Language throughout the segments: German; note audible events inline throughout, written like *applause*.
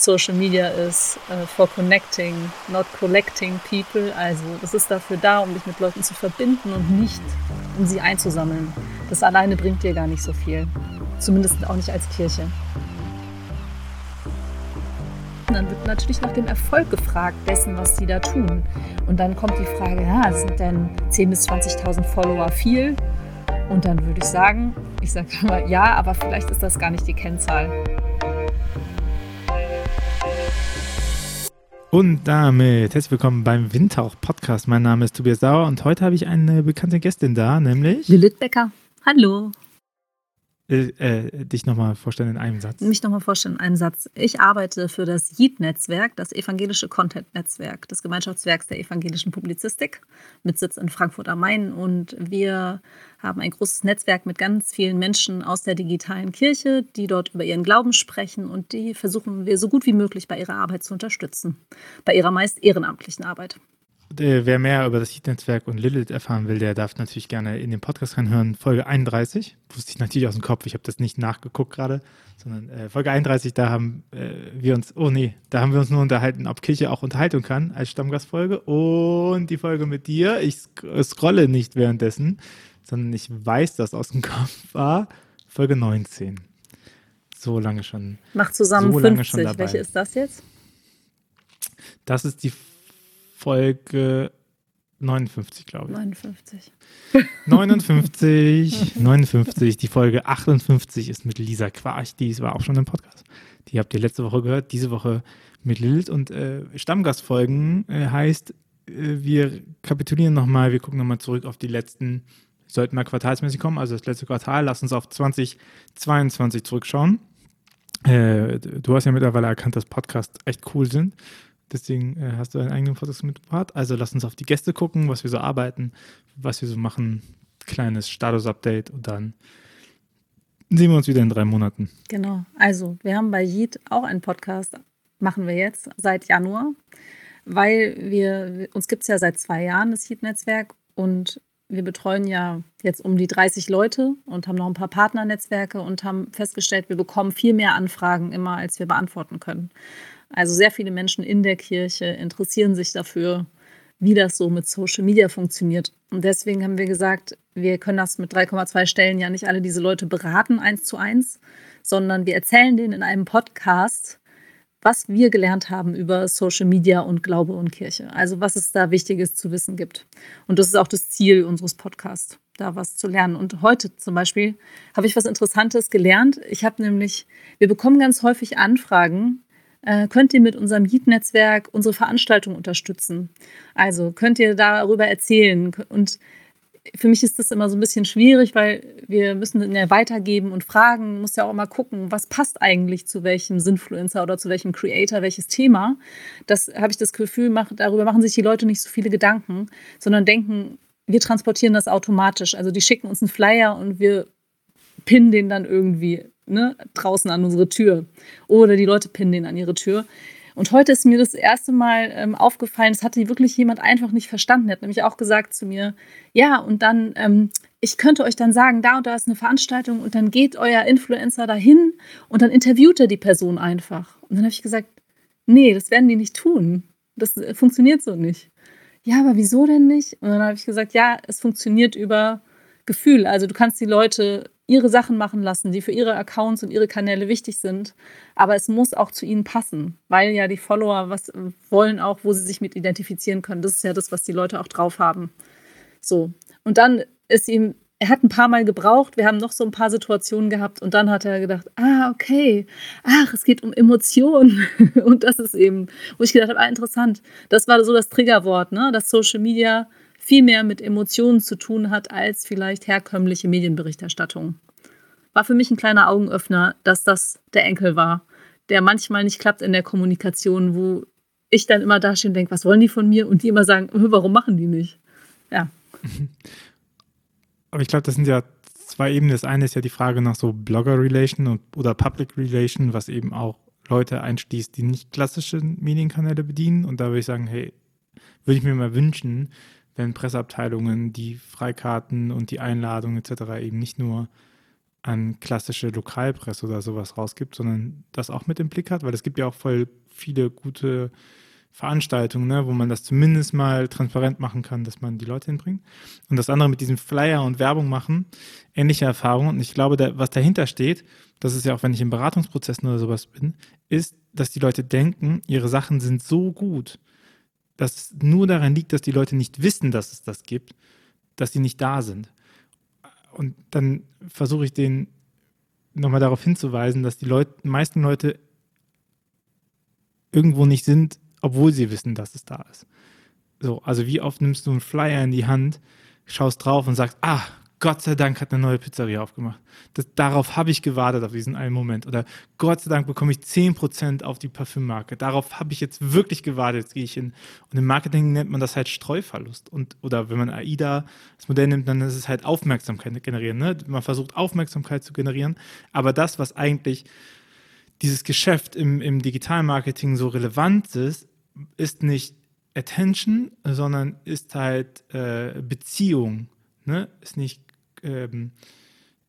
Social Media ist uh, for connecting, not collecting people. Also das ist dafür da, um dich mit Leuten zu verbinden und nicht um sie einzusammeln. Das alleine bringt dir gar nicht so viel. Zumindest auch nicht als Kirche. Dann wird natürlich nach dem Erfolg gefragt, dessen, was sie da tun. Und dann kommt die Frage, ja, sind denn 10.000 bis 20.000 Follower viel? Und dann würde ich sagen, ich sage immer *laughs* ja, aber vielleicht ist das gar nicht die Kennzahl. Und damit herzlich willkommen beim Windtauch-Podcast. Mein Name ist Tobias Sauer und heute habe ich eine bekannte Gästin da, nämlich Lilith Becker. Hallo. Äh, äh, dich nochmal vorstellen in einem Satz. Mich nochmal vorstellen in einem Satz. Ich arbeite für das JIT-Netzwerk, das evangelische Content-Netzwerk des Gemeinschaftswerks der evangelischen Publizistik mit Sitz in Frankfurt am Main. Und wir haben ein großes Netzwerk mit ganz vielen Menschen aus der digitalen Kirche, die dort über ihren Glauben sprechen und die versuchen wir so gut wie möglich bei ihrer Arbeit zu unterstützen, bei ihrer meist ehrenamtlichen Arbeit. Äh, wer mehr über das Heat-Netzwerk und Lilith erfahren will, der darf natürlich gerne in den Podcast reinhören. Folge 31, wusste ich natürlich aus dem Kopf, ich habe das nicht nachgeguckt gerade, sondern äh, Folge 31, da haben äh, wir uns, oh nee, da haben wir uns nur unterhalten, ob Kirche auch Unterhaltung kann als Stammgastfolge. Und die Folge mit dir, ich scrolle nicht währenddessen, sondern ich weiß, dass aus dem Kopf war, Folge 19. So lange schon. Macht zusammen so 50. Welche ist das jetzt? Das ist die Folge 59, glaube ich. 59. 59, 59. Die Folge 58 ist mit Lisa Quarch. Die war auch schon im Podcast. Die habt ihr letzte Woche gehört. Diese Woche mit Lilith. Und äh, Stammgastfolgen äh, heißt, äh, wir kapitulieren nochmal, wir gucken nochmal zurück auf die letzten, sollten mal quartalsmäßig kommen, also das letzte Quartal. Lass uns auf 2022 zurückschauen. Äh, du hast ja mittlerweile erkannt, dass Podcasts echt cool sind. Deswegen äh, hast du einen eigenen Podcast mitgebracht. Also lass uns auf die Gäste gucken, was wir so arbeiten, was wir so machen. Kleines Status-Update und dann sehen wir uns wieder in drei Monaten. Genau. Also, wir haben bei Yeet auch einen Podcast, machen wir jetzt seit Januar, weil wir, uns gibt es ja seit zwei Jahren, das Yeet-Netzwerk, und wir betreuen ja jetzt um die 30 Leute und haben noch ein paar Partnernetzwerke und haben festgestellt, wir bekommen viel mehr Anfragen immer, als wir beantworten können. Also sehr viele Menschen in der Kirche interessieren sich dafür, wie das so mit Social Media funktioniert. Und deswegen haben wir gesagt, wir können das mit 3,2 Stellen ja nicht alle diese Leute beraten, eins zu eins, sondern wir erzählen denen in einem Podcast, was wir gelernt haben über Social Media und Glaube und Kirche. Also was es da Wichtiges zu wissen gibt. Und das ist auch das Ziel unseres Podcasts, da was zu lernen. Und heute zum Beispiel habe ich was Interessantes gelernt. Ich habe nämlich, wir bekommen ganz häufig Anfragen, könnt ihr mit unserem Heat-Netzwerk unsere Veranstaltung unterstützen. Also könnt ihr darüber erzählen. Und für mich ist das immer so ein bisschen schwierig, weil wir müssen ja weitergeben und fragen, muss ja auch immer gucken, was passt eigentlich zu welchem Sinfluencer oder zu welchem Creator, welches Thema. Das habe ich das Gefühl, mach, darüber machen sich die Leute nicht so viele Gedanken, sondern denken, wir transportieren das automatisch. Also die schicken uns einen Flyer und wir pinnen den dann irgendwie ne, draußen an unsere Tür. Oder die Leute pinnen den an ihre Tür. Und heute ist mir das erste Mal ähm, aufgefallen, es hatte wirklich jemand einfach nicht verstanden. Er hat nämlich auch gesagt zu mir, ja, und dann, ähm, ich könnte euch dann sagen, da und da ist eine Veranstaltung und dann geht euer Influencer dahin und dann interviewt er die Person einfach. Und dann habe ich gesagt, nee, das werden die nicht tun. Das äh, funktioniert so nicht. Ja, aber wieso denn nicht? Und dann habe ich gesagt, ja, es funktioniert über Gefühl. Also du kannst die Leute ihre Sachen machen lassen, die für ihre Accounts und ihre Kanäle wichtig sind. Aber es muss auch zu ihnen passen, weil ja die Follower was wollen auch, wo sie sich mit identifizieren können. Das ist ja das, was die Leute auch drauf haben. So. Und dann ist ihm, er hat ein paar Mal gebraucht, wir haben noch so ein paar Situationen gehabt und dann hat er gedacht, ah, okay, ach, es geht um Emotionen. *laughs* und das ist eben, wo ich gedacht habe, ah, interessant. Das war so das Triggerwort, ne? dass Social Media viel mehr mit Emotionen zu tun hat als vielleicht herkömmliche Medienberichterstattung. War für mich ein kleiner Augenöffner, dass das der Enkel war, der manchmal nicht klappt in der Kommunikation, wo ich dann immer da stehe und denke, was wollen die von mir? Und die immer sagen, warum machen die nicht? Ja. Aber ich glaube, das sind ja zwei Ebenen. Das eine ist ja die Frage nach so Blogger-Relation oder Public Relation, was eben auch Leute einschließt, die nicht klassische Medienkanäle bedienen. Und da würde ich sagen, hey, würde ich mir mal wünschen, wenn Presseabteilungen die Freikarten und die Einladungen etc. eben nicht nur an klassische Lokalpresse oder sowas rausgibt, sondern das auch mit im Blick hat, weil es gibt ja auch voll viele gute Veranstaltungen, ne, wo man das zumindest mal transparent machen kann, dass man die Leute hinbringt. Und das andere mit diesem Flyer und Werbung machen, ähnliche Erfahrungen. Und ich glaube, da, was dahinter steht, das ist ja auch, wenn ich in Beratungsprozessen oder sowas bin, ist, dass die Leute denken, ihre Sachen sind so gut, dass es nur daran liegt, dass die Leute nicht wissen, dass es das gibt, dass sie nicht da sind. Und dann versuche ich den nochmal darauf hinzuweisen, dass die Leute, meisten Leute irgendwo nicht sind, obwohl sie wissen, dass es da ist. So, also wie oft nimmst du einen Flyer in die Hand, schaust drauf und sagst, ah, Gott sei Dank hat eine neue Pizzeria aufgemacht. Das, darauf habe ich gewartet, auf diesen einen Moment. Oder Gott sei Dank bekomme ich 10% auf die Parfümmarke. Darauf habe ich jetzt wirklich gewartet. Jetzt gehe ich hin. Und im Marketing nennt man das halt Streuverlust. Und, oder wenn man AIDA das Modell nimmt, dann ist es halt Aufmerksamkeit generieren. Ne? Man versucht Aufmerksamkeit zu generieren. Aber das, was eigentlich dieses Geschäft im, im Digitalmarketing so relevant ist, ist nicht Attention, sondern ist halt äh, Beziehung. Ne? Ist nicht, ähm,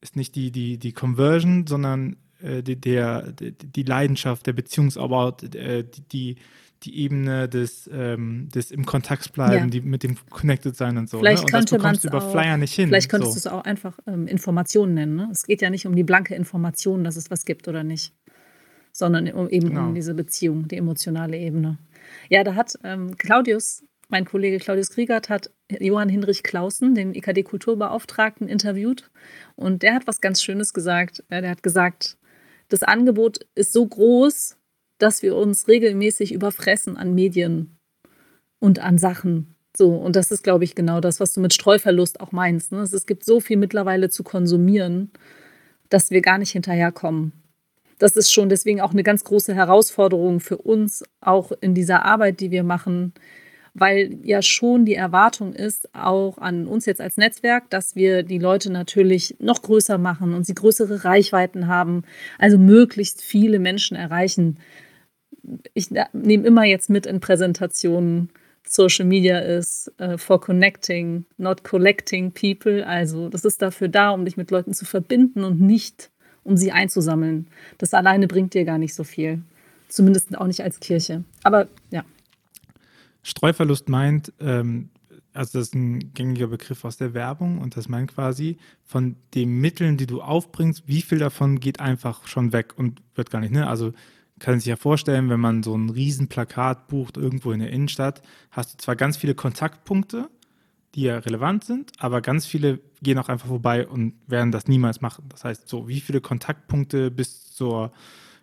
ist nicht die, die, die Conversion, sondern äh, die, der, die, Leidenschaft, der Beziehungsaufbau, äh, die, die Ebene des, ähm, des im Kontakt bleiben, ja. die mit dem connected sein und so. Vielleicht ne? und könnte man es über auch, Flyer nicht hin. Vielleicht könntest so. du es auch einfach ähm, Informationen nennen. Ne? Es geht ja nicht um die blanke Information, dass es was gibt oder nicht sondern um, eben genau. um diese Beziehung, die emotionale Ebene. Ja, da hat ähm, Claudius, mein Kollege Claudius Kriegert, hat Johann Hinrich Clausen, den IKD-Kulturbeauftragten, interviewt. Und der hat was ganz Schönes gesagt. Der hat gesagt, das Angebot ist so groß, dass wir uns regelmäßig überfressen an Medien und an Sachen. So, und das ist, glaube ich, genau das, was du mit Streuverlust auch meinst. Ne? Es gibt so viel mittlerweile zu konsumieren, dass wir gar nicht hinterherkommen das ist schon deswegen auch eine ganz große Herausforderung für uns, auch in dieser Arbeit, die wir machen, weil ja schon die Erwartung ist, auch an uns jetzt als Netzwerk, dass wir die Leute natürlich noch größer machen und sie größere Reichweiten haben, also möglichst viele Menschen erreichen. Ich nehme immer jetzt mit in Präsentationen, Social Media ist uh, for connecting, not collecting people. Also das ist dafür da, um dich mit Leuten zu verbinden und nicht um sie einzusammeln. Das alleine bringt dir gar nicht so viel. Zumindest auch nicht als Kirche. Aber ja. Streuverlust meint, ähm, also das ist ein gängiger Begriff aus der Werbung und das meint quasi von den Mitteln, die du aufbringst, wie viel davon geht einfach schon weg und wird gar nicht, ne? Also kann sich ja vorstellen, wenn man so ein Riesenplakat bucht irgendwo in der Innenstadt, hast du zwar ganz viele Kontaktpunkte, die ja relevant sind, aber ganz viele gehen auch einfach vorbei und werden das niemals machen. Das heißt, so wie viele Kontaktpunkte bis zur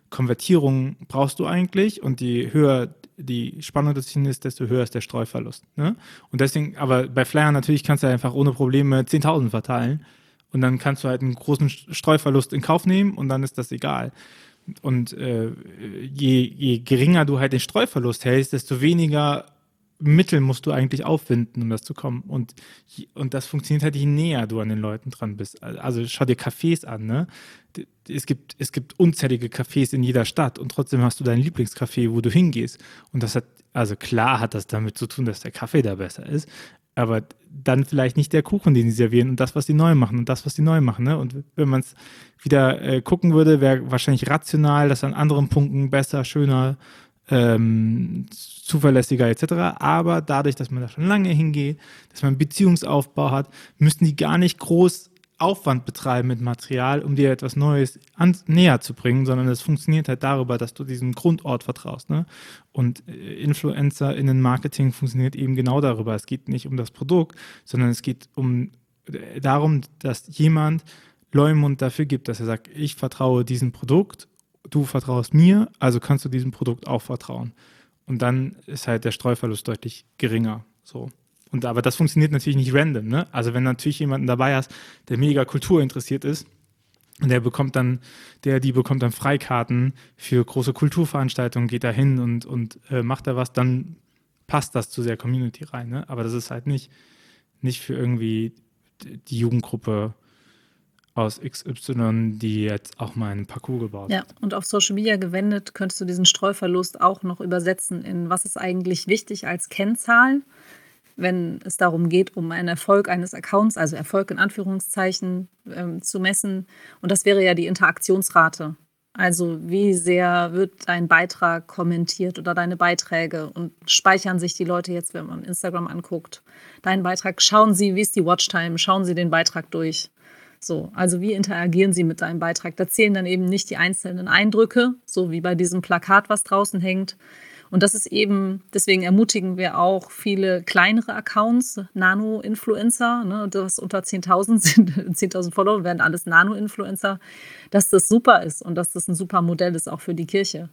Konvertierung brauchst du eigentlich und je höher die Spannung des ist, desto höher ist der Streuverlust. Ne? Und deswegen, aber bei Flyer natürlich kannst du einfach ohne Probleme 10.000 verteilen und dann kannst du halt einen großen Streuverlust in Kauf nehmen und dann ist das egal. Und äh, je, je geringer du halt den Streuverlust hältst, desto weniger Mittel musst du eigentlich aufwinden, um das zu kommen. Und, und das funktioniert halt, je näher du an den Leuten dran bist. Also schau dir Cafés an, ne? Es gibt, es gibt unzählige Cafés in jeder Stadt und trotzdem hast du dein Lieblingscafé, wo du hingehst. Und das hat, also klar hat das damit zu tun, dass der Kaffee da besser ist, aber dann vielleicht nicht der Kuchen, den sie servieren und das, was sie neu machen und das, was sie neu machen. Ne? Und wenn man es wieder äh, gucken würde, wäre wahrscheinlich rational, das an anderen Punkten besser, schöner, ähm, zuverlässiger etc. Aber dadurch, dass man da schon lange hingeht, dass man einen Beziehungsaufbau hat, müssten die gar nicht groß Aufwand betreiben mit Material, um dir etwas Neues an, näher zu bringen, sondern es funktioniert halt darüber, dass du diesem Grundort vertraust. Ne? Und äh, Influencer in Marketing funktioniert eben genau darüber. Es geht nicht um das Produkt, sondern es geht um äh, darum, dass jemand Leumund dafür gibt, dass er sagt, ich vertraue diesem Produkt du vertraust mir, also kannst du diesem Produkt auch vertrauen. Und dann ist halt der Streuverlust deutlich geringer. So. Und aber das funktioniert natürlich nicht random, ne? Also wenn natürlich jemanden dabei hast, der mega Kultur interessiert ist, und der bekommt dann, der, die bekommt dann Freikarten für große Kulturveranstaltungen, geht da hin und, und äh, macht da was, dann passt das zu der Community rein. Ne? Aber das ist halt nicht, nicht für irgendwie die Jugendgruppe aus XY, die jetzt auch mal einen Parcours gebaut Ja, und auf Social Media gewendet könntest du diesen Streuverlust auch noch übersetzen in was ist eigentlich wichtig als Kennzahl. wenn es darum geht, um einen Erfolg eines Accounts, also Erfolg in Anführungszeichen, ähm, zu messen. Und das wäre ja die Interaktionsrate. Also wie sehr wird dein Beitrag kommentiert oder deine Beiträge und speichern sich die Leute jetzt, wenn man Instagram anguckt, deinen Beitrag, schauen sie, wie ist die Watchtime, schauen sie den Beitrag durch. So, also wie interagieren sie mit deinem Beitrag? Da zählen dann eben nicht die einzelnen Eindrücke, so wie bei diesem Plakat, was draußen hängt, und das ist eben, deswegen ermutigen wir auch viele kleinere Accounts, Nano-Influencer, ne, das unter 10.000 sind, *laughs* 10.000 Follower werden alles Nano-Influencer, dass das super ist und dass das ein super Modell ist auch für die Kirche.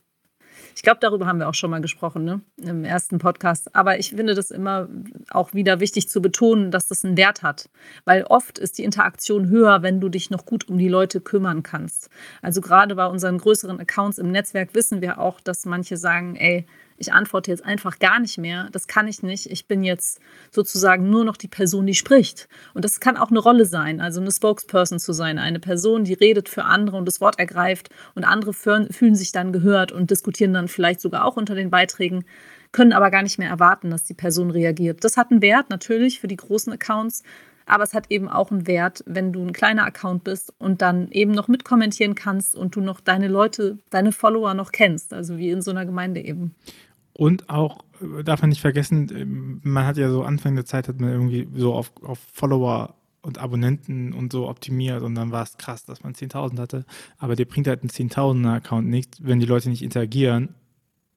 Ich glaube, darüber haben wir auch schon mal gesprochen ne? im ersten Podcast. Aber ich finde das immer auch wieder wichtig zu betonen, dass das einen Wert hat. Weil oft ist die Interaktion höher, wenn du dich noch gut um die Leute kümmern kannst. Also gerade bei unseren größeren Accounts im Netzwerk wissen wir auch, dass manche sagen, ey, ich antworte jetzt einfach gar nicht mehr, das kann ich nicht. Ich bin jetzt sozusagen nur noch die Person, die spricht. Und das kann auch eine Rolle sein, also eine Spokesperson zu sein, eine Person, die redet für andere und das Wort ergreift und andere fühlen sich dann gehört und diskutieren dann vielleicht sogar auch unter den Beiträgen, können aber gar nicht mehr erwarten, dass die Person reagiert. Das hat einen Wert natürlich für die großen Accounts, aber es hat eben auch einen Wert, wenn du ein kleiner Account bist und dann eben noch mitkommentieren kannst und du noch deine Leute, deine Follower noch kennst, also wie in so einer Gemeinde eben. Und auch, äh, darf man nicht vergessen, ähm, man hat ja so Anfang der Zeit, hat man irgendwie so auf, auf Follower und Abonnenten und so optimiert und dann war es krass, dass man 10.000 hatte. Aber dir bringt halt ein 10.000er-Account nichts, wenn die Leute nicht interagieren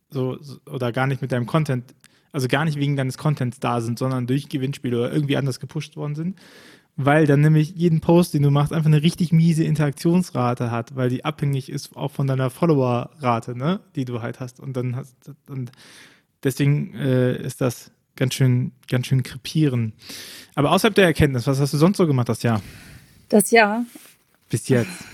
so, oder gar nicht mit deinem Content, also gar nicht wegen deines Contents da sind, sondern durch Gewinnspiele oder irgendwie anders gepusht worden sind weil dann nämlich jeden Post, den du machst, einfach eine richtig miese Interaktionsrate hat, weil die abhängig ist auch von deiner Follower-Rate, ne, die du halt hast. Und dann hast und deswegen äh, ist das ganz schön, ganz schön krepieren. Aber außerhalb der Erkenntnis, was hast du sonst so gemacht das Jahr? Das Jahr. Bis jetzt.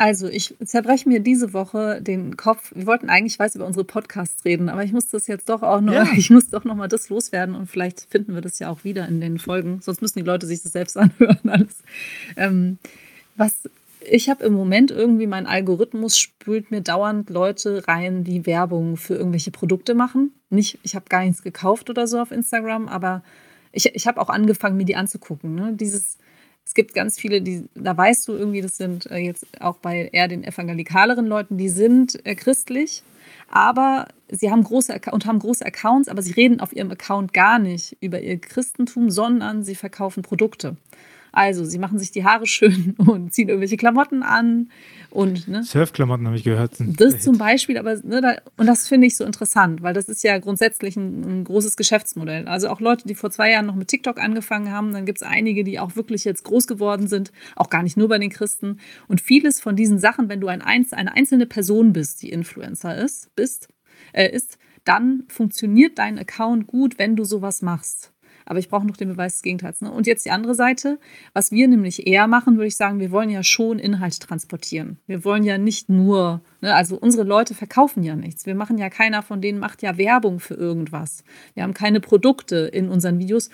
Also, ich zerbreche mir diese Woche den Kopf. Wir wollten eigentlich weiß über unsere Podcasts reden, aber ich muss das jetzt doch auch noch, ja. *laughs* ich muss doch noch mal das loswerden und vielleicht finden wir das ja auch wieder in den Folgen. Sonst müssen die Leute sich das selbst *laughs* anhören. Ähm, was ich habe im Moment irgendwie mein Algorithmus spült mir dauernd Leute rein, die Werbung für irgendwelche Produkte machen. Nicht, ich habe gar nichts gekauft oder so auf Instagram, aber ich, ich habe auch angefangen, mir die anzugucken. Ne? Dieses es gibt ganz viele, die, da weißt du irgendwie, das sind äh, jetzt auch bei eher den evangelikaleren Leuten, die sind äh, christlich, aber sie haben große und haben große Accounts, aber sie reden auf ihrem Account gar nicht über ihr Christentum, sondern sie verkaufen Produkte. Also, sie machen sich die Haare schön *laughs* und ziehen irgendwelche Klamotten an. Und, ne, Surfklamotten habe ich gehört. das zum Beispiel, aber ne, da, und das finde ich so interessant, weil das ist ja grundsätzlich ein, ein, großes Geschäftsmodell. Also auch Leute, die vor zwei Jahren noch mit TikTok angefangen haben, dann gibt es einige, die auch wirklich jetzt groß geworden sind, auch gar nicht nur bei den Christen. Und vieles von diesen Sachen, wenn du ein, eine einzelne Person bist, die Influencer ist, bist, äh, ist, dann funktioniert dein Account gut, wenn du sowas machst. Aber ich brauche noch den Beweis des Gegenteils. Ne? Und jetzt die andere Seite. Was wir nämlich eher machen, würde ich sagen, wir wollen ja schon Inhalt transportieren. Wir wollen ja nicht nur, ne, also unsere Leute verkaufen ja nichts. Wir machen ja keiner von denen macht ja Werbung für irgendwas. Wir haben keine Produkte in unseren Videos.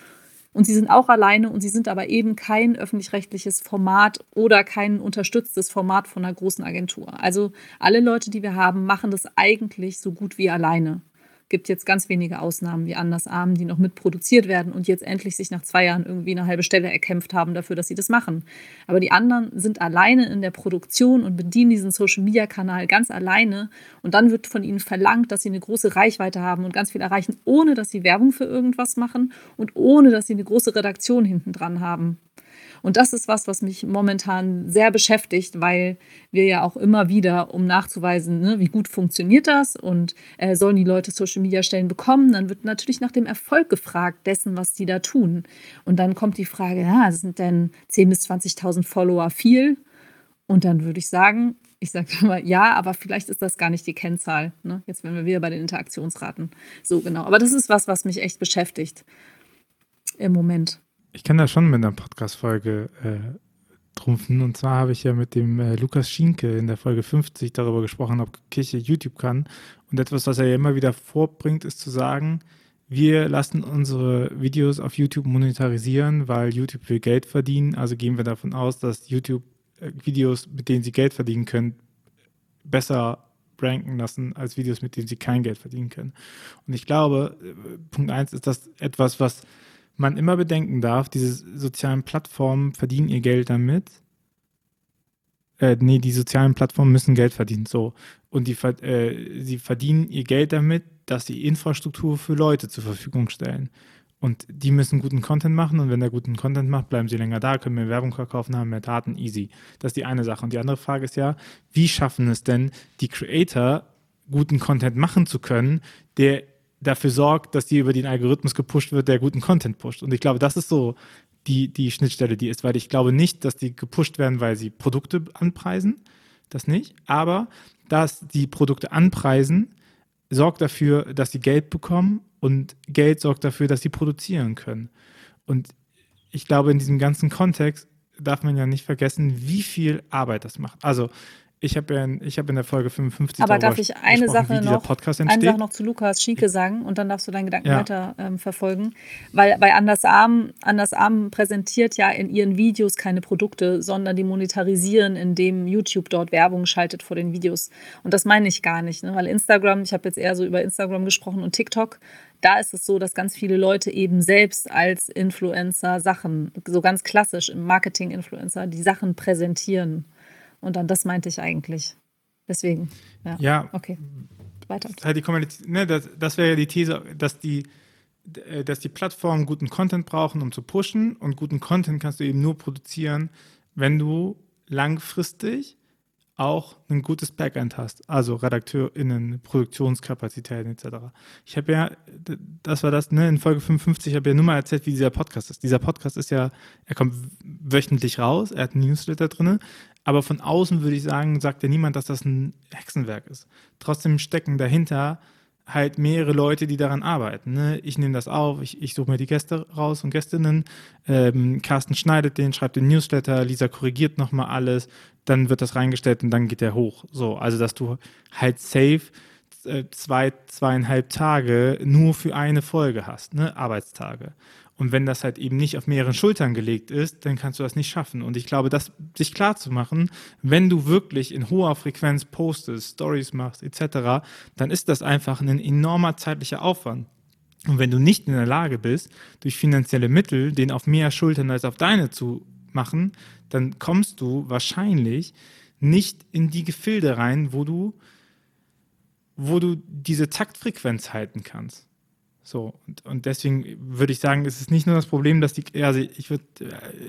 Und sie sind auch alleine und sie sind aber eben kein öffentlich-rechtliches Format oder kein unterstütztes Format von einer großen Agentur. Also alle Leute, die wir haben, machen das eigentlich so gut wie alleine gibt jetzt ganz wenige Ausnahmen wie Andersarmen, die noch mitproduziert werden und jetzt endlich sich nach zwei Jahren irgendwie eine halbe Stelle erkämpft haben dafür, dass sie das machen. Aber die anderen sind alleine in der Produktion und bedienen diesen Social-Media-Kanal ganz alleine und dann wird von ihnen verlangt, dass sie eine große Reichweite haben und ganz viel erreichen, ohne dass sie Werbung für irgendwas machen und ohne dass sie eine große Redaktion hinten dran haben. Und das ist was, was mich momentan sehr beschäftigt, weil wir ja auch immer wieder, um nachzuweisen, ne, wie gut funktioniert das und äh, sollen die Leute Social Media Stellen bekommen, dann wird natürlich nach dem Erfolg gefragt, dessen, was die da tun. Und dann kommt die Frage, ja, sind denn 10.000 bis 20.000 Follower viel? Und dann würde ich sagen, ich sage immer, *laughs* ja, aber vielleicht ist das gar nicht die Kennzahl. Ne? Jetzt werden wir wieder bei den Interaktionsraten. So genau. Aber das ist was, was mich echt beschäftigt im Moment. Ich kann da schon mit einer Podcast-Folge äh, trumpfen. Und zwar habe ich ja mit dem äh, Lukas Schienke in der Folge 50 darüber gesprochen, ob Kirche YouTube kann. Und etwas, was er ja immer wieder vorbringt, ist zu sagen, wir lassen unsere Videos auf YouTube monetarisieren, weil YouTube will Geld verdienen. Also gehen wir davon aus, dass YouTube äh, Videos, mit denen sie Geld verdienen können, besser ranken lassen als Videos, mit denen sie kein Geld verdienen können. Und ich glaube, äh, Punkt 1 ist das etwas, was man immer bedenken darf, diese sozialen Plattformen verdienen ihr Geld damit. Äh, nee, die sozialen Plattformen müssen Geld verdienen, so. Und die, äh, sie verdienen ihr Geld damit, dass sie Infrastruktur für Leute zur Verfügung stellen. Und die müssen guten Content machen und wenn der guten Content macht, bleiben sie länger da, können mehr Werbung verkaufen, haben mehr Daten, easy. Das ist die eine Sache. Und die andere Frage ist ja, wie schaffen es denn die Creator, guten Content machen zu können, der dafür sorgt, dass die über den Algorithmus gepusht wird, der guten Content pusht. Und ich glaube, das ist so die, die Schnittstelle, die ist, weil ich glaube nicht, dass die gepusht werden, weil sie Produkte anpreisen, das nicht, aber dass die Produkte anpreisen, sorgt dafür, dass sie Geld bekommen und Geld sorgt dafür, dass sie produzieren können. Und ich glaube, in diesem ganzen Kontext darf man ja nicht vergessen, wie viel Arbeit das macht. Also ich habe ja in, hab in der Folge 55 Aber darf ich eine Sache, noch, eine Sache noch zu Lukas Schieke sagen und dann darfst du deinen Gedanken ja. weiter ähm, verfolgen. Weil bei Anders Arm, Anders Arm präsentiert ja in ihren Videos keine Produkte, sondern die monetarisieren, indem YouTube dort Werbung schaltet vor den Videos. Und das meine ich gar nicht, ne? weil Instagram, ich habe jetzt eher so über Instagram gesprochen und TikTok, da ist es so, dass ganz viele Leute eben selbst als Influencer Sachen, so ganz klassisch im Marketing-Influencer, die Sachen präsentieren. Und dann das meinte ich eigentlich. Deswegen. Ja. ja. Okay. Weiter. Halt die ne, das, das wäre ja die These, dass die, äh, dass die Plattformen guten Content brauchen, um zu pushen. Und guten Content kannst du eben nur produzieren, wenn du langfristig auch ein gutes Backend hast, also RedakteurInnen, Produktionskapazitäten etc. Ich habe ja, das war das, ne, in Folge 55 habe ich ja nur mal erzählt, wie dieser Podcast ist. Dieser Podcast ist ja, er kommt wöchentlich raus, er hat einen Newsletter drin, aber von außen würde ich sagen, sagt ja niemand, dass das ein Hexenwerk ist. Trotzdem stecken dahinter halt mehrere Leute, die daran arbeiten. Ne? Ich nehme das auf, ich, ich suche mir die Gäste raus und Gästinnen. Ähm, Carsten schneidet den, schreibt den Newsletter, Lisa korrigiert nochmal alles, dann wird das reingestellt und dann geht der hoch. So, also dass du halt safe äh, zwei, zweieinhalb Tage nur für eine Folge hast, ne? Arbeitstage. Und wenn das halt eben nicht auf mehreren Schultern gelegt ist, dann kannst du das nicht schaffen. Und ich glaube, das sich klar zu machen, wenn du wirklich in hoher Frequenz postest, Stories machst, etc., dann ist das einfach ein enormer zeitlicher Aufwand. Und wenn du nicht in der Lage bist, durch finanzielle Mittel den auf mehr Schultern als auf deine zu machen, dann kommst du wahrscheinlich nicht in die Gefilde rein, wo du, wo du diese Taktfrequenz halten kannst. So, und, und deswegen würde ich sagen, es ist nicht nur das Problem, dass die, also ich würde,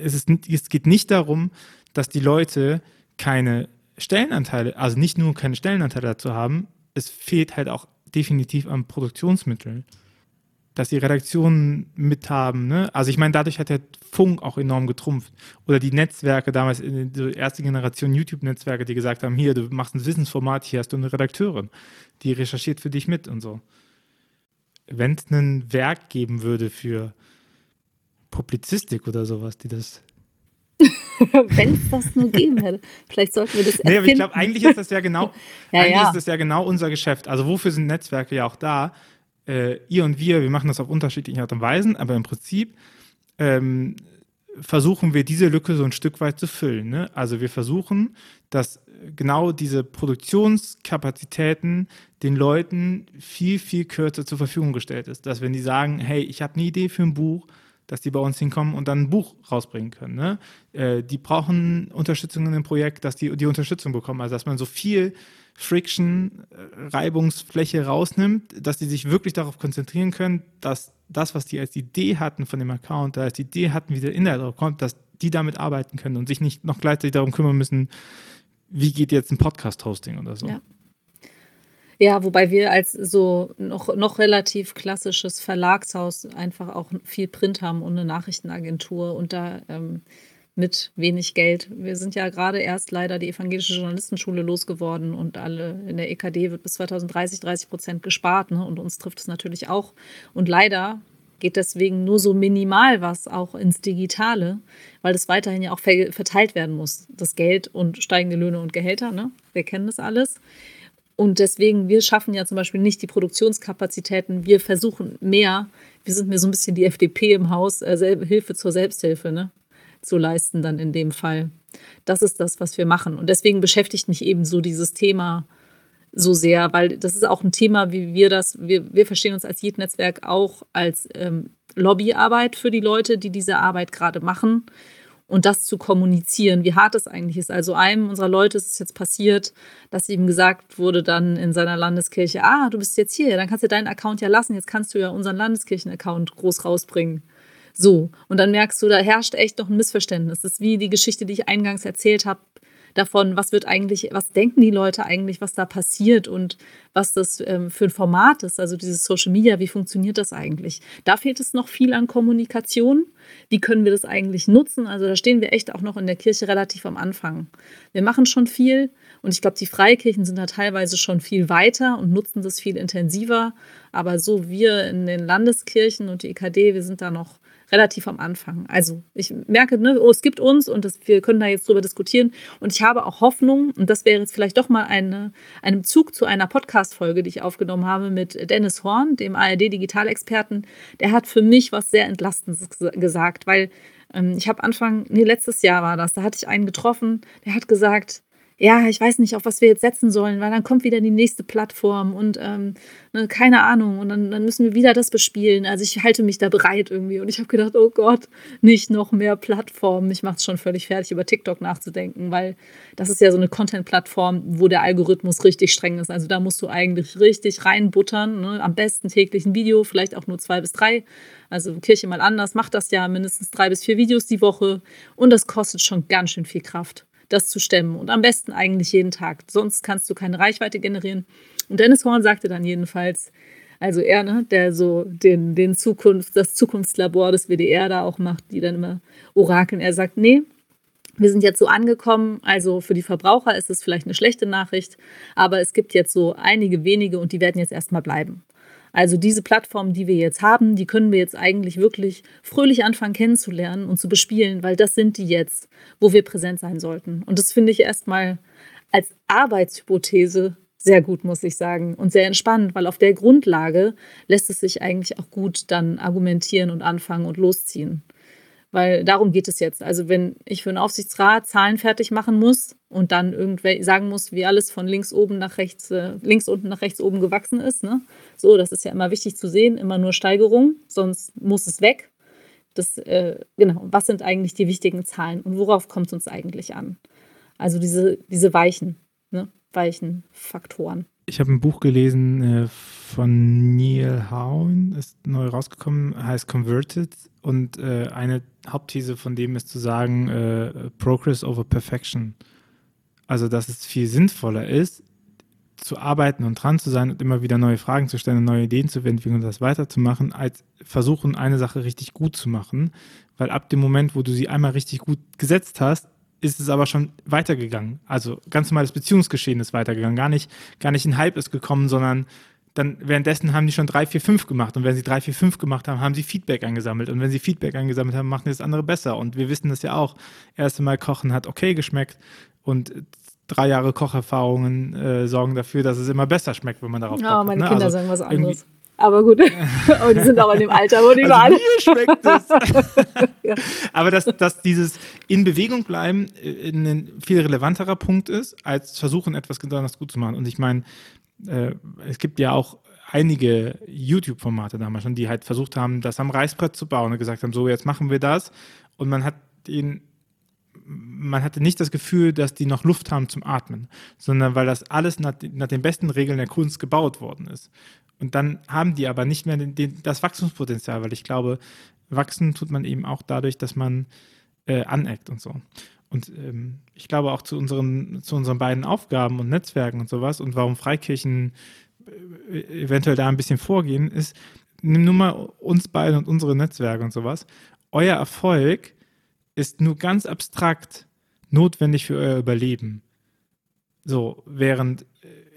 es, ist, es geht nicht darum, dass die Leute keine Stellenanteile, also nicht nur keine Stellenanteile dazu haben, es fehlt halt auch definitiv an Produktionsmitteln. Dass die Redaktionen mithaben, ne? Also ich meine, dadurch hat der Funk auch enorm getrumpft. Oder die Netzwerke damals, in der erste Generation YouTube-Netzwerke, die gesagt haben, hier, du machst ein Wissensformat, hier hast du eine Redakteurin, die recherchiert für dich mit und so wenn es ein Werk geben würde für Publizistik oder sowas, die das. *laughs* wenn es das nur geben hätte. Vielleicht sollten wir das erfinden. Nee, aber ich glaube, eigentlich ist das ja genau, *laughs* ja, eigentlich ja. ist das ja genau unser Geschäft. Also wofür sind Netzwerke ja auch da? Äh, ihr und wir, wir machen das auf unterschiedliche Art und Weisen, aber im Prinzip ähm, versuchen wir diese Lücke so ein Stück weit zu füllen. Ne? Also wir versuchen, dass genau diese Produktionskapazitäten den Leuten viel, viel kürzer zur Verfügung gestellt ist. Dass wenn die sagen, hey, ich habe eine Idee für ein Buch, dass die bei uns hinkommen und dann ein Buch rausbringen können. Ne? Äh, die brauchen Unterstützung in dem Projekt, dass die die Unterstützung bekommen. Also dass man so viel Friction, äh, Reibungsfläche rausnimmt, dass die sich wirklich darauf konzentrieren können, dass das, was die als Idee hatten von dem Account, als Idee hatten, wie der Inhalt drauf kommt, dass die damit arbeiten können und sich nicht noch gleichzeitig darum kümmern müssen, wie geht jetzt ein Podcast-Hosting oder so. Ja. Ja, wobei wir als so noch, noch relativ klassisches Verlagshaus einfach auch viel Print haben und eine Nachrichtenagentur und da ähm, mit wenig Geld. Wir sind ja gerade erst leider die evangelische Journalistenschule losgeworden und alle in der EKD wird bis 2030 30 Prozent gespart ne? und uns trifft es natürlich auch. Und leider geht deswegen nur so minimal was auch ins Digitale, weil das weiterhin ja auch verteilt werden muss. Das Geld und steigende Löhne und Gehälter, ne? Wir kennen das alles. Und deswegen, wir schaffen ja zum Beispiel nicht die Produktionskapazitäten. Wir versuchen mehr, wir sind mir so ein bisschen die FDP im Haus, äh, Hilfe zur Selbsthilfe, ne? Zu leisten dann in dem Fall. Das ist das, was wir machen. Und deswegen beschäftigt mich eben so dieses Thema so sehr, weil das ist auch ein Thema, wie wir das, wir, wir verstehen uns als JIT-Netzwerk auch als ähm, Lobbyarbeit für die Leute, die diese Arbeit gerade machen und das zu kommunizieren, wie hart es eigentlich ist. Also einem unserer Leute ist es jetzt passiert, dass ihm gesagt wurde dann in seiner Landeskirche, ah, du bist jetzt hier, dann kannst du deinen Account ja lassen, jetzt kannst du ja unseren Landeskirchen-Account groß rausbringen. So, und dann merkst du, da herrscht echt noch ein Missverständnis. Das ist wie die Geschichte, die ich eingangs erzählt habe, davon, was wird eigentlich, was denken die Leute eigentlich, was da passiert und was das ähm, für ein Format ist, also dieses Social Media, wie funktioniert das eigentlich? Da fehlt es noch viel an Kommunikation. Wie können wir das eigentlich nutzen? Also da stehen wir echt auch noch in der Kirche relativ am Anfang. Wir machen schon viel und ich glaube, die Freikirchen sind da teilweise schon viel weiter und nutzen das viel intensiver. Aber so wir in den Landeskirchen und die EKD, wir sind da noch relativ am Anfang. Also ich merke, ne, oh, es gibt uns und das, wir können da jetzt drüber diskutieren. Und ich habe auch Hoffnung, und das wäre jetzt vielleicht doch mal eine, ein Zug zu einer Podcast-Folge, die ich aufgenommen habe mit Dennis Horn, dem ARD-Digitalexperten. Der hat für mich was sehr Entlastendes gesagt, weil ähm, ich habe Anfang, nee, letztes Jahr war das, da hatte ich einen getroffen, der hat gesagt, ja, ich weiß nicht, auf was wir jetzt setzen sollen, weil dann kommt wieder die nächste Plattform und ähm, ne, keine Ahnung und dann, dann, müssen wir wieder das bespielen. Also ich halte mich da bereit irgendwie und ich habe gedacht, oh Gott, nicht noch mehr Plattformen. Mich macht es schon völlig fertig, über TikTok nachzudenken, weil das ist ja so eine Content-Plattform, wo der Algorithmus richtig streng ist. Also da musst du eigentlich richtig reinbuttern, ne? am besten täglich ein Video, vielleicht auch nur zwei bis drei. Also Kirche mal anders macht das ja mindestens drei bis vier Videos die Woche und das kostet schon ganz schön viel Kraft das zu stemmen. Und am besten eigentlich jeden Tag. Sonst kannst du keine Reichweite generieren. Und Dennis Horn sagte dann jedenfalls, also er, ne, der so den, den Zukunft, das Zukunftslabor des WDR da auch macht, die dann immer orakeln. Er sagt, nee, wir sind jetzt so angekommen, also für die Verbraucher ist es vielleicht eine schlechte Nachricht, aber es gibt jetzt so einige wenige und die werden jetzt erstmal bleiben. Also diese Plattformen, die wir jetzt haben, die können wir jetzt eigentlich wirklich fröhlich anfangen kennenzulernen und zu bespielen, weil das sind die jetzt, wo wir präsent sein sollten. Und das finde ich erstmal als Arbeitshypothese sehr gut, muss ich sagen, und sehr entspannt, weil auf der Grundlage lässt es sich eigentlich auch gut dann argumentieren und anfangen und losziehen. Weil darum geht es jetzt. Also wenn ich für einen Aufsichtsrat Zahlen fertig machen muss und dann irgendwer sagen muss, wie alles von links oben nach rechts, äh, links unten nach rechts oben gewachsen ist, ne? So, das ist ja immer wichtig zu sehen, immer nur Steigerung, sonst muss es weg. Das, äh, genau, was sind eigentlich die wichtigen Zahlen und worauf kommt es uns eigentlich an? Also diese, diese weichen, ne? weichen Faktoren. Ich habe ein Buch gelesen äh, von Neil Howen, ist neu rausgekommen, heißt Converted. Und äh, eine Hauptthese von dem ist zu sagen, äh, Progress over Perfection. Also, dass es viel sinnvoller ist, zu arbeiten und dran zu sein und immer wieder neue Fragen zu stellen neue Ideen zu entwickeln und das weiterzumachen, als versuchen, eine Sache richtig gut zu machen. Weil ab dem Moment, wo du sie einmal richtig gut gesetzt hast, ist es aber schon weitergegangen. Also ganz normales Beziehungsgeschehen ist weitergegangen. Gar nicht, gar nicht ein Hype ist gekommen, sondern dann währenddessen haben die schon drei, vier, fünf gemacht. Und wenn sie drei, vier, fünf gemacht haben, haben sie Feedback angesammelt. Und wenn sie Feedback angesammelt haben, machen das andere besser. Und wir wissen das ja auch. Erste Mal kochen hat okay geschmeckt und drei Jahre Kocherfahrungen äh, sorgen dafür, dass es immer besser schmeckt, wenn man darauf Ja, meine ne? Kinder also sagen was anderes. Aber gut, *laughs* aber die sind auch in dem Alter, wo die also waren. Schmeckt es. *laughs* ja. Aber dass, dass dieses in Bewegung bleiben äh, ein viel relevanterer Punkt ist, als versuchen, etwas besonders gut zu machen. Und ich meine, äh, es gibt ja auch einige YouTube-Formate damals schon, die halt versucht haben, das am Reißbrett zu bauen und gesagt haben, so jetzt machen wir das. Und man hat den man hatte nicht das Gefühl, dass die noch Luft haben zum Atmen, sondern weil das alles nach, nach den besten Regeln der Kunst gebaut worden ist. Und dann haben die aber nicht mehr den, den, das Wachstumspotenzial, weil ich glaube, wachsen tut man eben auch dadurch, dass man äh, aneckt und so. Und ähm, ich glaube auch zu unseren, zu unseren beiden Aufgaben und Netzwerken und sowas und warum Freikirchen äh, eventuell da ein bisschen vorgehen, ist, nimm nur mal uns beide und unsere Netzwerke und sowas. Euer Erfolg ist nur ganz abstrakt notwendig für euer Überleben. So, während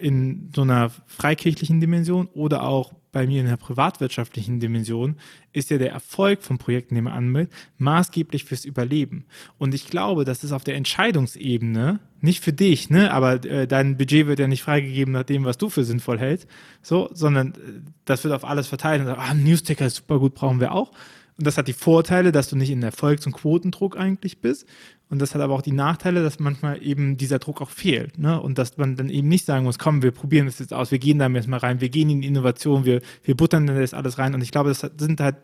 in so einer freikirchlichen Dimension oder auch bei mir in der privatwirtschaftlichen Dimension ist ja der Erfolg vom Projekt, den man anmeldet, maßgeblich fürs Überleben. Und ich glaube, das ist auf der Entscheidungsebene, nicht für dich, ne, aber äh, dein Budget wird ja nicht freigegeben nach dem, was du für sinnvoll hältst, so, sondern äh, das wird auf alles verteilt und sagt, ah, Newsticker ist super gut, brauchen wir auch. Und das hat die Vorteile, dass du nicht in Erfolgs- und Quotendruck eigentlich bist. Und das hat aber auch die Nachteile, dass manchmal eben dieser Druck auch fehlt. Ne? Und dass man dann eben nicht sagen muss, komm, wir probieren das jetzt aus, wir gehen da jetzt mal rein, wir gehen in die Innovation, wir, wir buttern das alles rein. Und ich glaube, das sind halt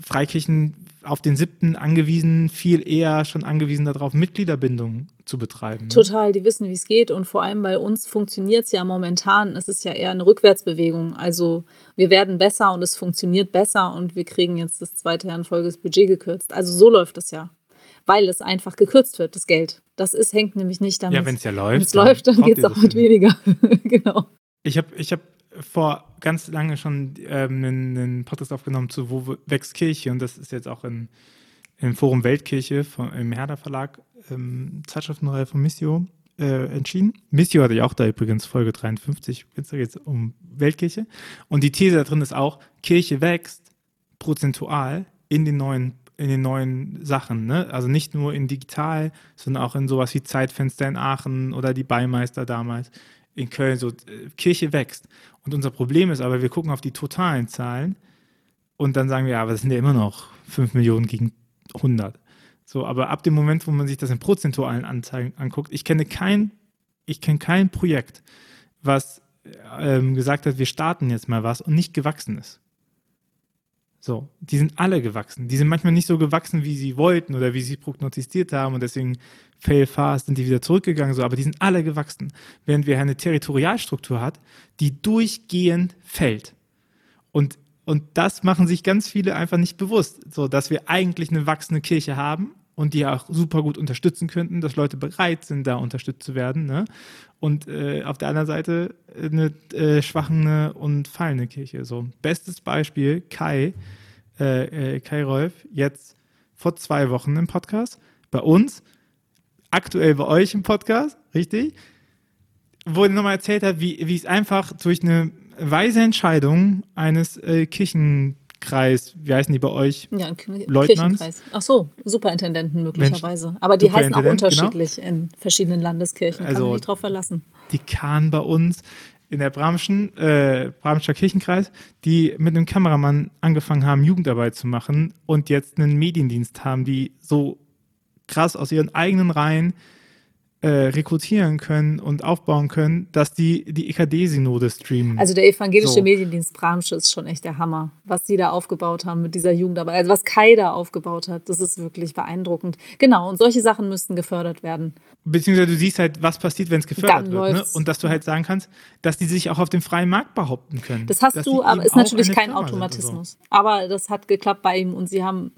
Freikirchen auf den siebten angewiesen, viel eher schon angewiesen darauf, Mitgliederbindung zu betreiben. Ne? Total, die wissen, wie es geht. Und vor allem bei uns funktioniert es ja momentan. Es ist ja eher eine Rückwärtsbewegung. Also wir werden besser und es funktioniert besser und wir kriegen jetzt das zweite Jahr in Folge das Budget gekürzt. Also so läuft es ja. Weil es einfach gekürzt wird, das Geld. Das ist, hängt nämlich nicht damit. Ja, wenn es ja läuft. Wenn es läuft, dann geht es auch mit weniger. *laughs* genau. Ich habe ich hab vor ganz lange schon ähm, einen, einen, Podcast aufgenommen zu Wo wächst Kirche und das ist jetzt auch in, im Forum Weltkirche von, im Herder Verlag, ähm, Zeitschriftenreihe von Missio, äh, entschieden. Missio hatte ich auch da übrigens Folge 53, jetzt geht es um Weltkirche. Und die These da drin ist auch, Kirche wächst prozentual in den neuen in den neuen Sachen, ne? Also nicht nur in digital, sondern auch in sowas wie Zeitfenster in Aachen oder die Beimeister damals in Köln. So, äh, Kirche wächst. Und unser Problem ist aber, wir gucken auf die totalen Zahlen und dann sagen wir, ja, aber das sind ja immer noch 5 Millionen gegen 100. So, aber ab dem Moment, wo man sich das in prozentualen Anzeigen anguckt, ich kenne kein, ich kenne kein Projekt, was ähm, gesagt hat, wir starten jetzt mal was und nicht gewachsen ist. So, die sind alle gewachsen. Die sind manchmal nicht so gewachsen, wie sie wollten oder wie sie prognostiziert haben und deswegen fail fast sind die wieder zurückgegangen, so, aber die sind alle gewachsen. Während wir eine Territorialstruktur hat, die durchgehend fällt. Und, und das machen sich ganz viele einfach nicht bewusst, so dass wir eigentlich eine wachsende Kirche haben und die auch super gut unterstützen könnten, dass Leute bereit sind, da unterstützt zu werden. Ne? Und äh, auf der anderen Seite eine äh, schwachende und fallende Kirche. So, bestes Beispiel, Kai, äh, äh Kai Rolf, jetzt vor zwei Wochen im Podcast. Bei uns aktuell bei euch im Podcast, richtig? Wo er nochmal erzählt hat, wie, wie es einfach durch eine weise Entscheidung eines äh, Kirchenkreis, wie heißen die bei euch? Ja, Leutnants. Kirchenkreis. Ach so, Superintendenten möglicherweise. Aber die heißen auch genau. unterschiedlich genau. in verschiedenen Landeskirchen. Kann also, man nicht drauf verlassen. Die Kahn bei uns in der Bramschen, äh, Bramscher Kirchenkreis, die mit einem Kameramann angefangen haben, Jugendarbeit zu machen und jetzt einen Mediendienst haben, die so krass aus ihren eigenen Reihen äh, rekrutieren können und aufbauen können, dass die die EKD-Synode streamen. Also der evangelische so. Mediendienst Bramsche ist schon echt der Hammer, was die da aufgebaut haben mit dieser Jugendarbeit. Also was Kai da aufgebaut hat, das ist wirklich beeindruckend. Genau, und solche Sachen müssten gefördert werden. Beziehungsweise du siehst halt, was passiert, wenn es gefördert Dann wird. Ne? Und dass du halt sagen kannst, dass die sich auch auf dem freien Markt behaupten können. Das hast du, aber ist natürlich kein Automatismus. So. Aber das hat geklappt bei ihm und sie haben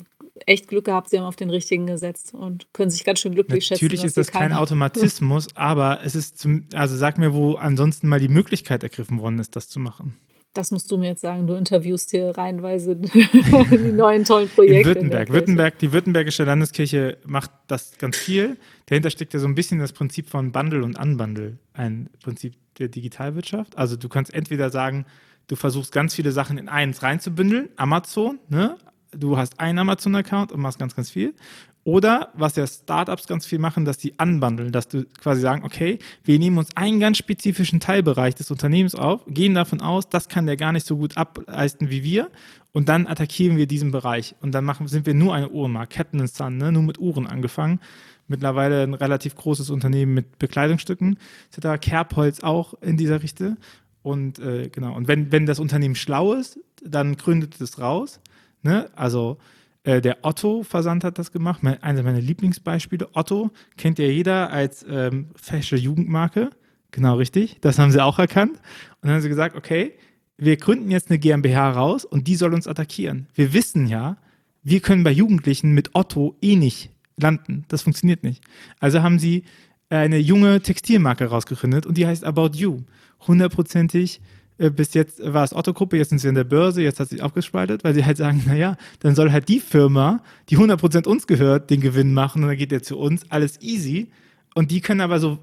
echt Glück gehabt, sie haben auf den richtigen gesetzt und können sich ganz schön glücklich Natürlich schätzen. Natürlich ist das kein Automatismus, *laughs* aber es ist zum, also sag mir, wo ansonsten mal die Möglichkeit ergriffen worden ist, das zu machen. Das musst du mir jetzt sagen. Du interviewst hier reihenweise *laughs* die neuen tollen Projekte. In Württemberg. In Württemberg, die Württembergische Landeskirche macht das ganz viel. Dahinter steckt ja so ein bisschen das Prinzip von Bundle und Unbundle, ein Prinzip der Digitalwirtschaft. Also du kannst entweder sagen, du versuchst ganz viele Sachen in eins reinzubündeln, Amazon, ne? Du hast einen Amazon-Account und machst ganz, ganz viel. Oder was ja Startups ganz viel machen, dass die unbundeln, dass du quasi sagen, okay, wir nehmen uns einen ganz spezifischen Teilbereich des Unternehmens auf, gehen davon aus, das kann der gar nicht so gut ableisten wie wir und dann attackieren wir diesen Bereich und dann machen, sind wir nur eine Uhrenmarke, Captain Sun, ne, nur mit Uhren angefangen. Mittlerweile ein relativ großes Unternehmen mit Bekleidungsstücken, etc. Kerbholz auch in dieser Richtung. Und äh, genau, und wenn, wenn das Unternehmen schlau ist, dann gründet es raus Ne? Also äh, der Otto-Versand hat das gemacht, mein, eines meiner Lieblingsbeispiele. Otto kennt ja jeder als ähm, fesche Jugendmarke. Genau richtig, das haben sie auch erkannt. Und dann haben sie gesagt, okay, wir gründen jetzt eine GmbH raus und die soll uns attackieren. Wir wissen ja, wir können bei Jugendlichen mit Otto eh nicht landen. Das funktioniert nicht. Also haben sie eine junge Textilmarke rausgegründet und die heißt About You. Hundertprozentig bis jetzt war es Otto-Gruppe, jetzt sind sie in der Börse, jetzt hat sie aufgespaltet, weil sie halt sagen, naja, dann soll halt die Firma, die 100% uns gehört, den Gewinn machen und dann geht der zu uns, alles easy. Und die können aber so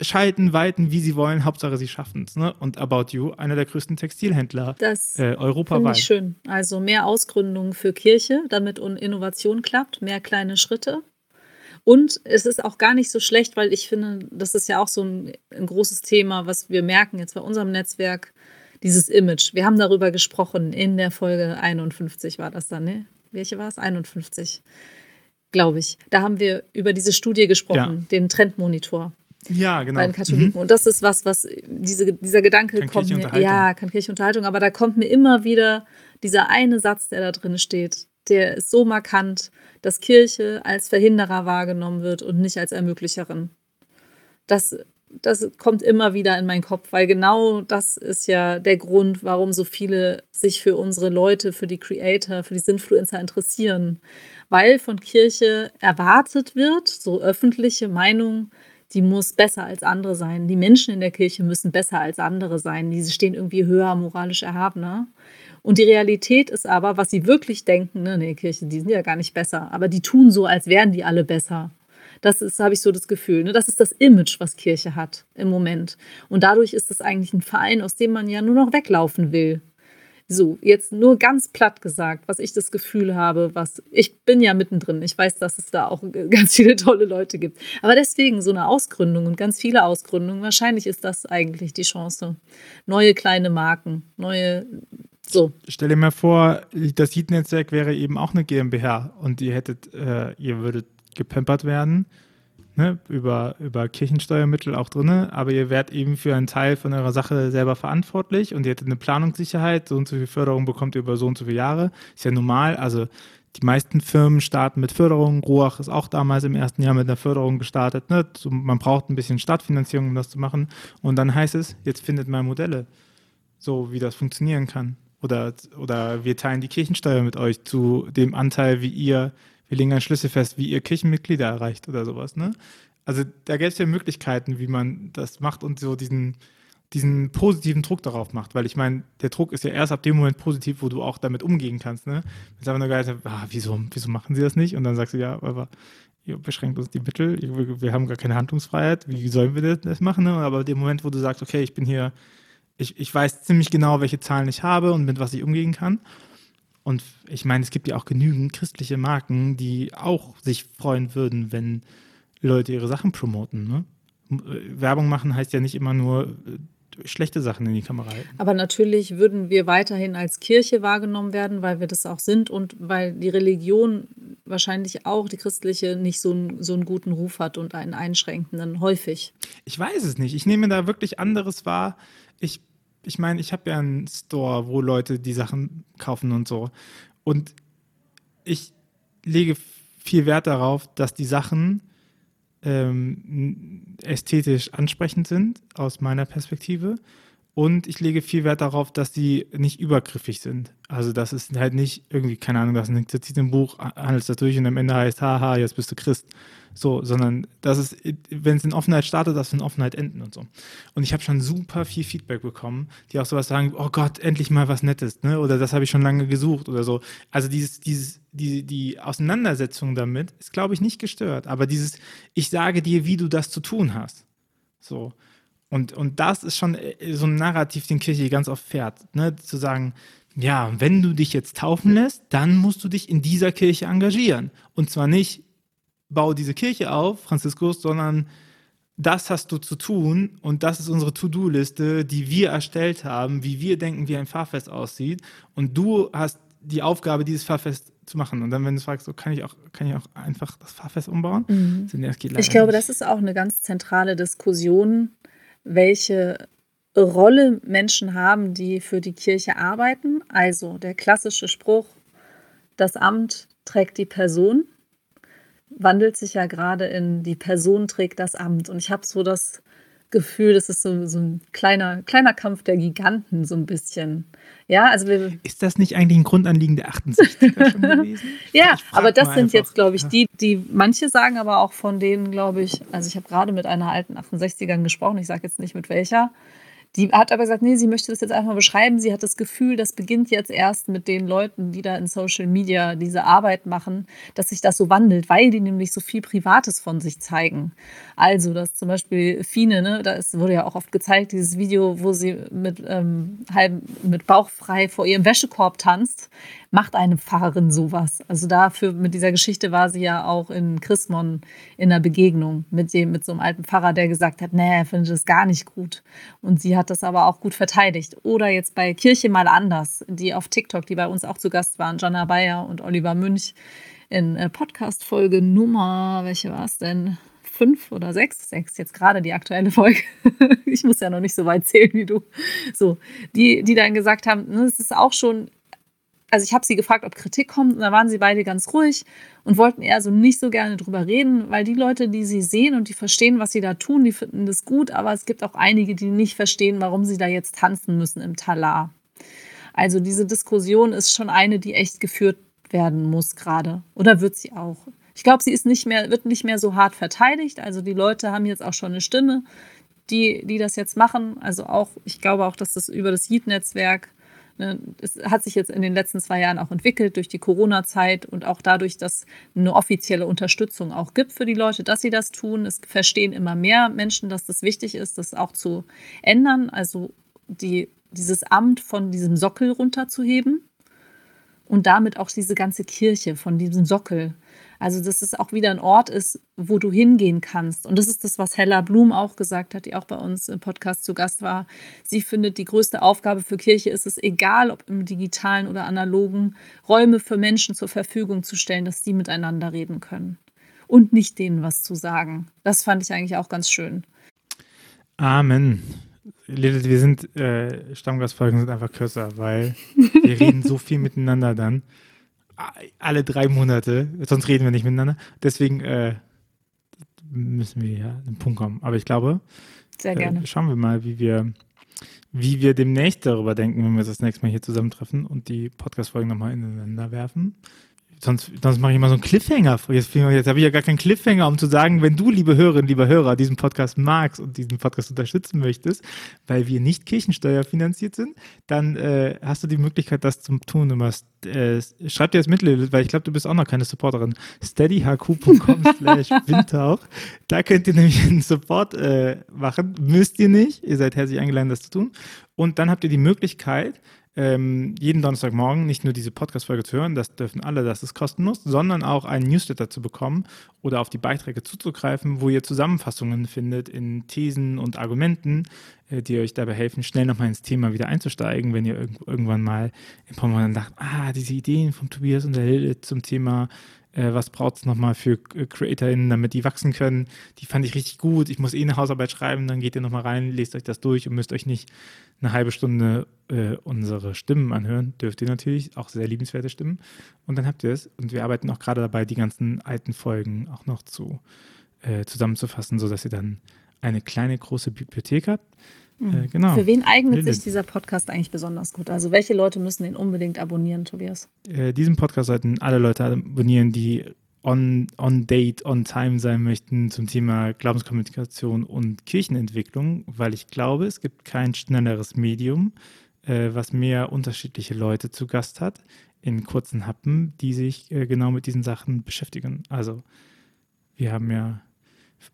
schalten, walten, wie sie wollen, Hauptsache sie schaffen es. Ne? Und About You, einer der größten Textilhändler das äh, europaweit. Das schön. Also mehr Ausgründung für Kirche, damit Innovation klappt, mehr kleine Schritte. Und es ist auch gar nicht so schlecht, weil ich finde, das ist ja auch so ein, ein großes Thema, was wir merken jetzt bei unserem Netzwerk dieses Image. Wir haben darüber gesprochen in der Folge 51 war das dann, ne? Welche war es? 51, glaube ich. Da haben wir über diese Studie gesprochen, ja. den Trendmonitor. Ja, genau. Bei den Katholiken. Mhm. Und das ist was, was diese, dieser Gedanke kann kommt mir. Ja, kann Kirchenunterhaltung. Aber da kommt mir immer wieder dieser eine Satz, der da drin steht. der ist so markant, dass Kirche als Verhinderer wahrgenommen wird und nicht als Ermöglicherin. Das, das kommt immer wieder in meinen Kopf, weil genau das ist ja der Grund, warum so viele sich für unsere Leute, für die Creator, für die Sinfluencer interessieren. Weil von Kirche erwartet wird, so öffentliche Meinung, die muss besser als andere sein. Die Menschen in der Kirche müssen besser als andere sein. Die stehen irgendwie höher, moralisch erhabener. Und die Realität ist aber, was sie wirklich denken, ne, nee, Kirche, die sind ja gar nicht besser, aber die tun so, als wären die alle besser. Das ist, habe ich so das Gefühl. Ne? Das ist das Image, was Kirche hat im Moment. Und dadurch ist es eigentlich ein Verein, aus dem man ja nur noch weglaufen will. So, jetzt nur ganz platt gesagt, was ich das Gefühl habe, was ich bin ja mittendrin. Ich weiß, dass es da auch *laughs* ganz viele tolle Leute gibt. Aber deswegen so eine Ausgründung und ganz viele Ausgründungen, wahrscheinlich ist das eigentlich die Chance. Neue kleine Marken, neue so. Stell dir mal vor, das Heat-Netzwerk wäre eben auch eine GmbH und ihr hättet, äh, ihr würdet gepempert werden ne, über, über Kirchensteuermittel auch drin, aber ihr werdet eben für einen Teil von eurer Sache selber verantwortlich und ihr hättet eine Planungssicherheit, so und so viel Förderung bekommt ihr über so und so viele Jahre. Ist ja normal, also die meisten Firmen starten mit Förderung. Ruach ist auch damals im ersten Jahr mit einer Förderung gestartet. Ne? Man braucht ein bisschen Stadtfinanzierung, um das zu machen. Und dann heißt es, jetzt findet mal Modelle, so wie das funktionieren kann. Oder, oder wir teilen die Kirchensteuer mit euch zu dem Anteil, wie ihr wir legen an Schlüssel fest, wie ihr Kirchenmitglieder erreicht oder sowas. Ne? Also da gäbe es ja Möglichkeiten, wie man das macht und so diesen, diesen positiven Druck darauf macht, weil ich meine, der Druck ist ja erst ab dem Moment positiv, wo du auch damit umgehen kannst. Ne? Wenn es einfach nur geil ist, ah, wieso, wieso machen sie das nicht? Und dann sagst du, ja, aber ihr beschränkt uns die Mittel, wir, wir haben gar keine Handlungsfreiheit, wie sollen wir das machen? Ne? Aber dem Moment, wo du sagst, okay, ich bin hier, ich, ich weiß ziemlich genau, welche Zahlen ich habe und mit was ich umgehen kann und ich meine, es gibt ja auch genügend christliche Marken, die auch sich freuen würden, wenn Leute ihre Sachen promoten. Ne? Werbung machen heißt ja nicht immer nur äh, schlechte Sachen in die Kamera halten. Aber natürlich würden wir weiterhin als Kirche wahrgenommen werden, weil wir das auch sind und weil die Religion wahrscheinlich auch, die christliche, nicht so, einen, so einen guten Ruf hat und einen einschränkenden, häufig. Ich weiß es nicht. Ich nehme da wirklich anderes wahr. Ich ich meine, ich habe ja einen Store, wo Leute die Sachen kaufen und so. Und ich lege viel Wert darauf, dass die Sachen ähm, ästhetisch ansprechend sind, aus meiner Perspektive. Und ich lege viel Wert darauf, dass sie nicht übergriffig sind. Also, dass es halt nicht irgendwie, keine Ahnung, dass ein ein Buch, handelt das durch und am Ende heißt, haha, jetzt bist du Christ. So, sondern dass es, wenn es in Offenheit startet, dass es in Offenheit enden und so. Und ich habe schon super viel Feedback bekommen, die auch sowas sagen, oh Gott, endlich mal was Nettes, ne? Oder das habe ich schon lange gesucht oder so. Also dieses, dieses, die, die Auseinandersetzung damit ist, glaube ich, nicht gestört. Aber dieses, ich sage dir, wie du das zu tun hast. So. Und, und das ist schon äh, so ein Narrativ, den Kirche ganz oft fährt, ne? Zu sagen, ja, wenn du dich jetzt taufen lässt, dann musst du dich in dieser Kirche engagieren. Und zwar nicht bau diese Kirche auf, Franziskus, sondern das hast du zu tun und das ist unsere To-Do-Liste, die wir erstellt haben, wie wir denken, wie ein Fahrfest aussieht. Und du hast die Aufgabe, dieses Fahrfest zu machen. Und dann, wenn du fragst, so kann ich auch, kann ich auch einfach das Fahrfest umbauen? Mhm. So, nee, ich glaube, nicht. das ist auch eine ganz zentrale Diskussion, welche Rolle Menschen haben, die für die Kirche arbeiten. Also der klassische Spruch, das Amt trägt die Person wandelt sich ja gerade in die Person trägt das Amt. Und ich habe so das Gefühl, das ist so, so ein kleiner, kleiner Kampf der Giganten, so ein bisschen. Ja, also wir, ist das nicht eigentlich ein Grundanliegen der 68er *laughs* schon gewesen? ja, aber das sind einfach. jetzt, glaube ich, die, die manche sagen aber auch von denen, glaube ich, also ich habe gerade mit einer alten 68ern gesprochen, ich sage jetzt nicht mit welcher, die hat aber gesagt, nee, sie möchte das jetzt einfach mal beschreiben. Sie hat das Gefühl, das beginnt jetzt erst mit den Leuten, die da in Social Media diese Arbeit machen, dass sich das so wandelt, weil die nämlich so viel Privates von sich zeigen. Also, dass zum Beispiel Fine, ne, da wurde ja auch oft gezeigt, dieses Video, wo sie mit, ähm, halb, mit Bauch frei vor ihrem Wäschekorb tanzt macht eine Pfarrerin sowas? Also dafür, mit dieser Geschichte war sie ja auch in Chrismon in einer Begegnung mit dem, mit so einem alten Pfarrer, der gesagt hat, nee, er findet das gar nicht gut. Und sie hat das aber auch gut verteidigt. Oder jetzt bei Kirche mal anders, die auf TikTok, die bei uns auch zu Gast waren, Jana Bayer und Oliver Münch in äh, Podcast-Folge Nummer, welche war es denn? fünf oder sechs, sechs jetzt gerade die aktuelle Folge. *laughs* ich muss ja noch nicht so weit zählen wie du. So, die, die dann gesagt haben, ne, es ist auch schon also ich habe sie gefragt, ob Kritik kommt, und da waren sie beide ganz ruhig und wollten eher so nicht so gerne drüber reden, weil die Leute, die sie sehen und die verstehen, was sie da tun, die finden das gut, aber es gibt auch einige, die nicht verstehen, warum sie da jetzt tanzen müssen im Talar. Also diese Diskussion ist schon eine, die echt geführt werden muss gerade. Oder wird sie auch? Ich glaube, sie ist nicht mehr, wird nicht mehr so hart verteidigt. Also die Leute haben jetzt auch schon eine Stimme, die, die das jetzt machen. Also auch, ich glaube auch, dass das über das Yeet-Netzwerk Ne, es hat sich jetzt in den letzten zwei Jahren auch entwickelt durch die Corona-Zeit und auch dadurch, dass eine offizielle Unterstützung auch gibt für die Leute, dass sie das tun. Es verstehen immer mehr Menschen, dass das wichtig ist, das auch zu ändern, also die, dieses Amt von diesem Sockel runterzuheben und damit auch diese ganze Kirche von diesem Sockel also, dass es auch wieder ein Ort ist, wo du hingehen kannst. Und das ist das, was Hella Blum auch gesagt hat, die auch bei uns im Podcast zu Gast war. Sie findet, die größte Aufgabe für Kirche ist es, egal ob im digitalen oder analogen, Räume für Menschen zur Verfügung zu stellen, dass die miteinander reden können. Und nicht denen was zu sagen. Das fand ich eigentlich auch ganz schön. Amen. Lilith, wir sind, äh, Stammgastfolgen sind einfach kürzer, weil wir reden so viel miteinander dann alle drei Monate, sonst reden wir nicht miteinander. Deswegen äh, müssen wir ja einen Punkt kommen. Aber ich glaube, sehr gerne. Äh, schauen wir mal, wie wir, wie wir demnächst darüber denken, wenn wir das nächste Mal hier zusammentreffen und die Podcast-Folgen nochmal ineinander werfen. Sonst, sonst mache ich mal so einen Cliffhanger. Jetzt, jetzt habe ich ja gar keinen Cliffhanger, um zu sagen, wenn du, liebe Hörerinnen, lieber Hörer, diesen Podcast magst und diesen Podcast unterstützen möchtest, weil wir nicht Kirchensteuer finanziert sind, dann äh, hast du die Möglichkeit, das zu tun. Du machst, äh, schreib dir das mit, weil ich glaube, du bist auch noch keine Supporterin. steadyhq.com *laughs* slash windtauch. Da könnt ihr nämlich einen Support äh, machen. Müsst ihr nicht. Ihr seid herzlich eingeladen, das zu tun. Und dann habt ihr die Möglichkeit, ähm, jeden Donnerstagmorgen nicht nur diese Podcast-Folge zu hören, das dürfen alle, das ist kostenlos, sondern auch einen Newsletter zu bekommen oder auf die Beiträge zuzugreifen, wo ihr Zusammenfassungen findet in Thesen und Argumenten, die euch dabei helfen, schnell nochmal ins Thema wieder einzusteigen, wenn ihr irg irgendwann mal im Moment dacht, ah, diese Ideen von Tobias und der Hilde zum Thema äh, was braucht es nochmal für CreatorInnen, damit die wachsen können. Die fand ich richtig gut. Ich muss eh eine Hausarbeit schreiben, dann geht ihr nochmal rein, lest euch das durch und müsst euch nicht eine halbe Stunde äh, unsere Stimmen anhören. Dürft ihr natürlich, auch sehr liebenswerte Stimmen. Und dann habt ihr es. Und wir arbeiten auch gerade dabei, die ganzen alten Folgen auch noch zu, äh, zusammenzufassen, sodass ihr dann eine kleine, große Bibliothek habt äh, mhm. genau. Für wen eignet Lilith. sich dieser Podcast eigentlich besonders gut? Also welche Leute müssen den unbedingt abonnieren, Tobias? Äh, diesen Podcast sollten alle Leute abonnieren, die on, on date, on time sein möchten zum Thema Glaubenskommunikation und Kirchenentwicklung, weil ich glaube, es gibt kein schnelleres Medium, äh, was mehr unterschiedliche Leute zu Gast hat in kurzen Happen, die sich äh, genau mit diesen Sachen beschäftigen. Also wir haben ja äh,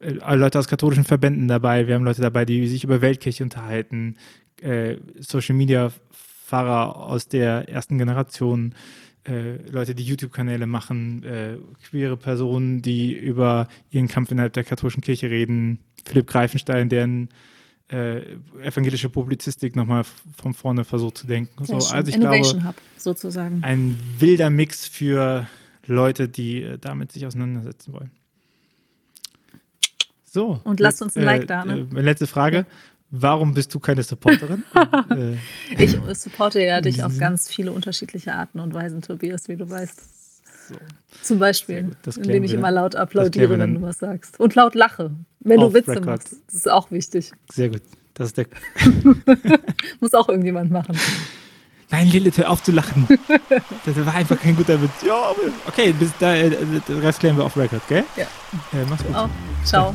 Leute aus katholischen Verbänden dabei, wir haben Leute dabei, die sich über Weltkirche unterhalten, äh, Social Media Fahrer aus der ersten Generation, äh, Leute, die YouTube-Kanäle machen, äh, queere Personen, die über ihren Kampf innerhalb der katholischen Kirche reden, Philipp Greifenstein, deren äh, evangelische Publizistik nochmal von vorne versucht zu denken. So, also ich Innovation glaube, Hub sozusagen. Ein wilder Mix für Leute, die äh, damit sich auseinandersetzen wollen. So. Und lasst uns ein äh, Like da. Ne? Äh, letzte Frage. Warum bist du keine Supporterin? *laughs* äh, ich supporte ja dich auf ganz viele unterschiedliche Arten und Weisen, Tobias, wie du weißt. So. Zum Beispiel, indem ich immer laut applaudiere, wenn du was sagst. Und laut lache, wenn du Witze Record. machst. Das ist auch wichtig. Sehr gut. Das ist der. *laughs* Muss auch irgendjemand machen. Nein, Lilith, hör auf zu lachen. *laughs* Das war einfach kein guter Witz. Ja, okay, bis da, äh, Rest klären wir auf Record, gell? Ja. Äh, mach's gut. Auch. Ciao.